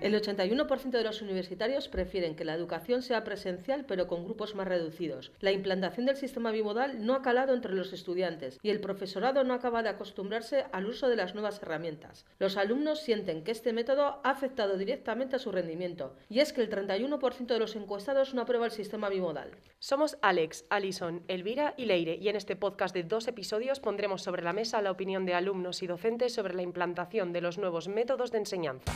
El 81% de los universitarios prefieren que la educación sea presencial pero con grupos más reducidos. La implantación del sistema bimodal no ha calado entre los estudiantes y el profesorado no acaba de acostumbrarse al uso de las nuevas herramientas. Los alumnos sienten que este método ha afectado directamente a su rendimiento y es que el 31% de los encuestados no aprueba el sistema bimodal. Somos Alex, Alison, Elvira y Leire y en este podcast de dos episodios pondremos sobre la mesa la opinión de alumnos y docentes sobre la implantación de los nuevos métodos de enseñanza.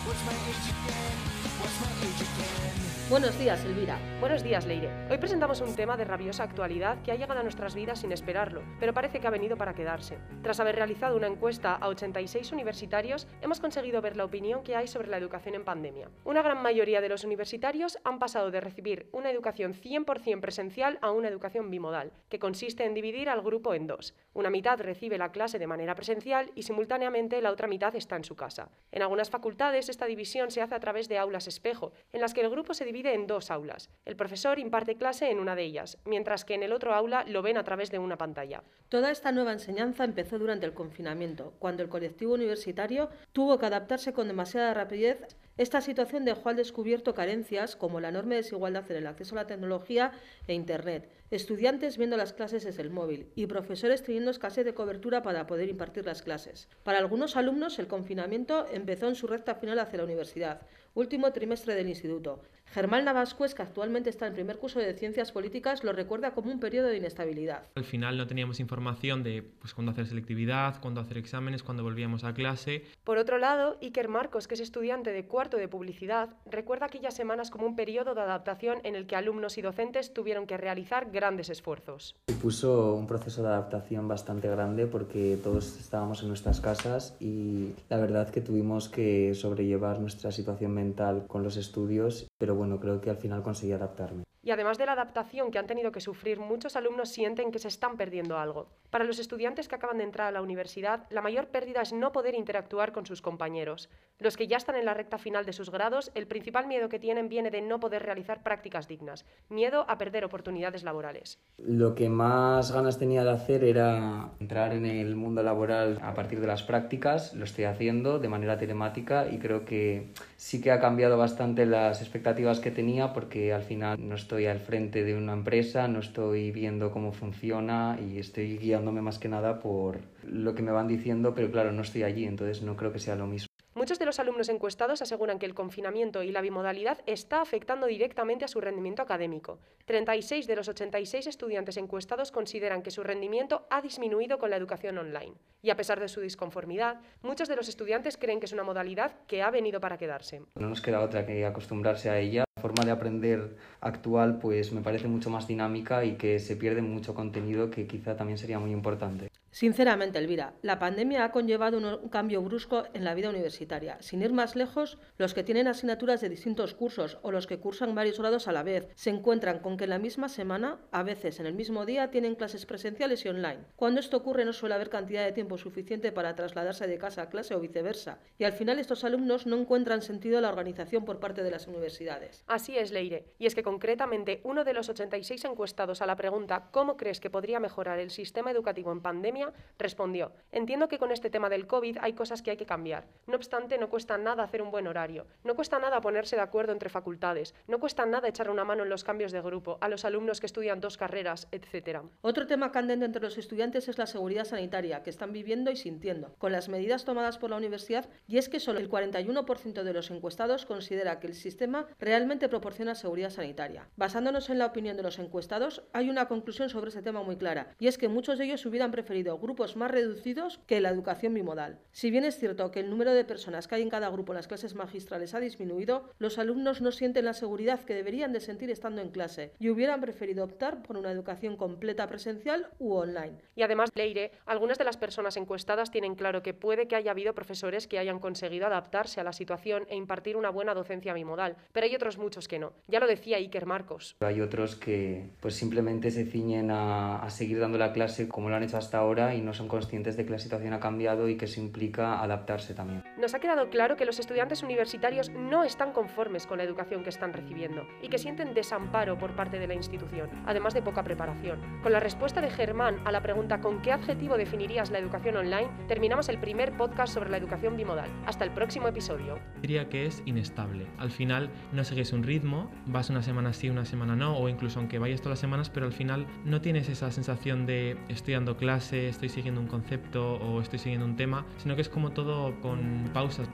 again? What's my age again? Buenos días, Elvira. Buenos días, Leire. Hoy presentamos un tema de rabiosa actualidad que ha llegado a nuestras vidas sin esperarlo, pero parece que ha venido para quedarse. Tras haber realizado una encuesta a 86 universitarios, hemos conseguido ver la opinión que hay sobre la educación en pandemia. Una gran mayoría de los universitarios han pasado de recibir una educación 100% presencial a una educación bimodal, que consiste en dividir al grupo en dos. Una mitad recibe la clase de manera presencial y simultáneamente la otra mitad está en su casa. En algunas facultades esta división se hace a través de aulas espejo, en las que el grupo se divide en dos aulas. El profesor imparte clase en una de ellas, mientras que en el otro aula lo ven a través de una pantalla. Toda esta nueva enseñanza empezó durante el confinamiento, cuando el colectivo universitario tuvo que adaptarse con demasiada rapidez esta situación dejó al descubierto carencias como la enorme desigualdad en el acceso a la tecnología e Internet, estudiantes viendo las clases desde el móvil y profesores teniendo escasez de cobertura para poder impartir las clases. Para algunos alumnos, el confinamiento empezó en su recta final hacia la universidad, último trimestre del instituto. Germán Navascues, que actualmente está en primer curso de Ciencias Políticas, lo recuerda como un periodo de inestabilidad. Al final no teníamos información de pues, cuándo hacer selectividad, cuándo hacer exámenes, cuándo volvíamos a clase. Por otro lado, Iker Marcos, que es estudiante de cuarto de publicidad, recuerda aquellas semanas como un periodo de adaptación en el que alumnos y docentes tuvieron que realizar grandes esfuerzos. Supuso un proceso de adaptación bastante grande porque todos estábamos en nuestras casas y la verdad que tuvimos que sobrellevar nuestra situación mental con los estudios, pero bueno, creo que al final conseguí adaptarme. Y además de la adaptación que han tenido que sufrir, muchos alumnos sienten que se están perdiendo algo. Para los estudiantes que acaban de entrar a la universidad, la mayor pérdida es no poder interactuar con sus compañeros. Los que ya están en la recta final de sus grados, el principal miedo que tienen viene de no poder realizar prácticas dignas, miedo a perder oportunidades laborales. Lo que más ganas tenía de hacer era entrar en el mundo laboral a partir de las prácticas, lo estoy haciendo de manera telemática y creo que sí que ha cambiado bastante las expectativas que tenía porque al final no estoy estoy al frente de una empresa, no estoy viendo cómo funciona y estoy guiándome más que nada por lo que me van diciendo, pero claro, no estoy allí, entonces no creo que sea lo mismo. Muchos de los alumnos encuestados aseguran que el confinamiento y la bimodalidad está afectando directamente a su rendimiento académico. 36 de los 86 estudiantes encuestados consideran que su rendimiento ha disminuido con la educación online. Y a pesar de su disconformidad, muchos de los estudiantes creen que es una modalidad que ha venido para quedarse. No nos queda otra que acostumbrarse a ella. La forma de aprender actual pues me parece mucho más dinámica y que se pierde mucho contenido que quizá también sería muy importante. Sinceramente, Elvira, la pandemia ha conllevado un, cambio brusco en la vida universitaria. Sin ir más lejos, los que tienen asignaturas de distintos cursos o los que cursan varios grados a la vez se encuentran con que en la misma semana, a veces en el mismo día, tienen clases presenciales y online. Cuando esto ocurre no suele haber cantidad de tiempo suficiente para trasladarse de casa a clase o viceversa, y al final estos alumnos no encuentran sentido la organización por parte de las universidades. Así es, Leire, y es que concretamente uno de los 86 encuestados a la pregunta ¿cómo crees que podría mejorar el sistema educativo en pandemia? respondió, entiendo que con este tema del COVID hay cosas que hay que cambiar. No obstante, no cuesta nada hacer un buen horario, no cuesta nada ponerse de acuerdo entre facultades, no cuesta nada echar una mano en los cambios de grupo, a los alumnos que estudian dos carreras, etc. Otro tema candente entre los estudiantes es la seguridad sanitaria, que están viviendo y sintiendo, con las medidas tomadas por la universidad, y es que solo el 41% de los encuestados considera que el sistema realmente proporciona seguridad sanitaria. Basándonos en la opinión de los encuestados, hay una conclusión sobre este tema muy clara, y es que muchos de ellos hubieran preferido grupos más reducidos que la educación bimodal. Si bien es cierto que el número de personas que hay en cada grupo en las clases magistrales ha disminuido, los alumnos no sienten la seguridad que deberían de sentir estando en clase y hubieran preferido optar por una educación completa presencial u online. Y además, Leire, algunas de las personas encuestadas tienen claro que puede que haya habido profesores que hayan conseguido adaptarse a la situación e impartir una buena docencia bimodal, pero hay otros muchos que no. Ya lo decía Iker Marcos. Hay otros que pues simplemente se ciñen a, a seguir dando la clase como lo han hecho hasta ahora y no son conscientes de que la situación ha cambiado y que eso implica adaptarse también. Nos ha quedado claro que los estudiantes universitarios no están conformes con la educación que están recibiendo y que sienten desamparo por parte de la institución, además de poca preparación. Con la respuesta de Germán a la pregunta ¿con qué adjetivo definirías la educación online? terminamos el primer podcast sobre la educación bimodal. Hasta el próximo episodio. Diría que es inestable. Al final no sigues un ritmo, vas una semana sí, una semana no, o incluso aunque vayas todas las semanas, pero al final no tienes esa sensación de estoy dando clase, estoy siguiendo un concepto o estoy siguiendo un tema, sino que es como todo con pausas.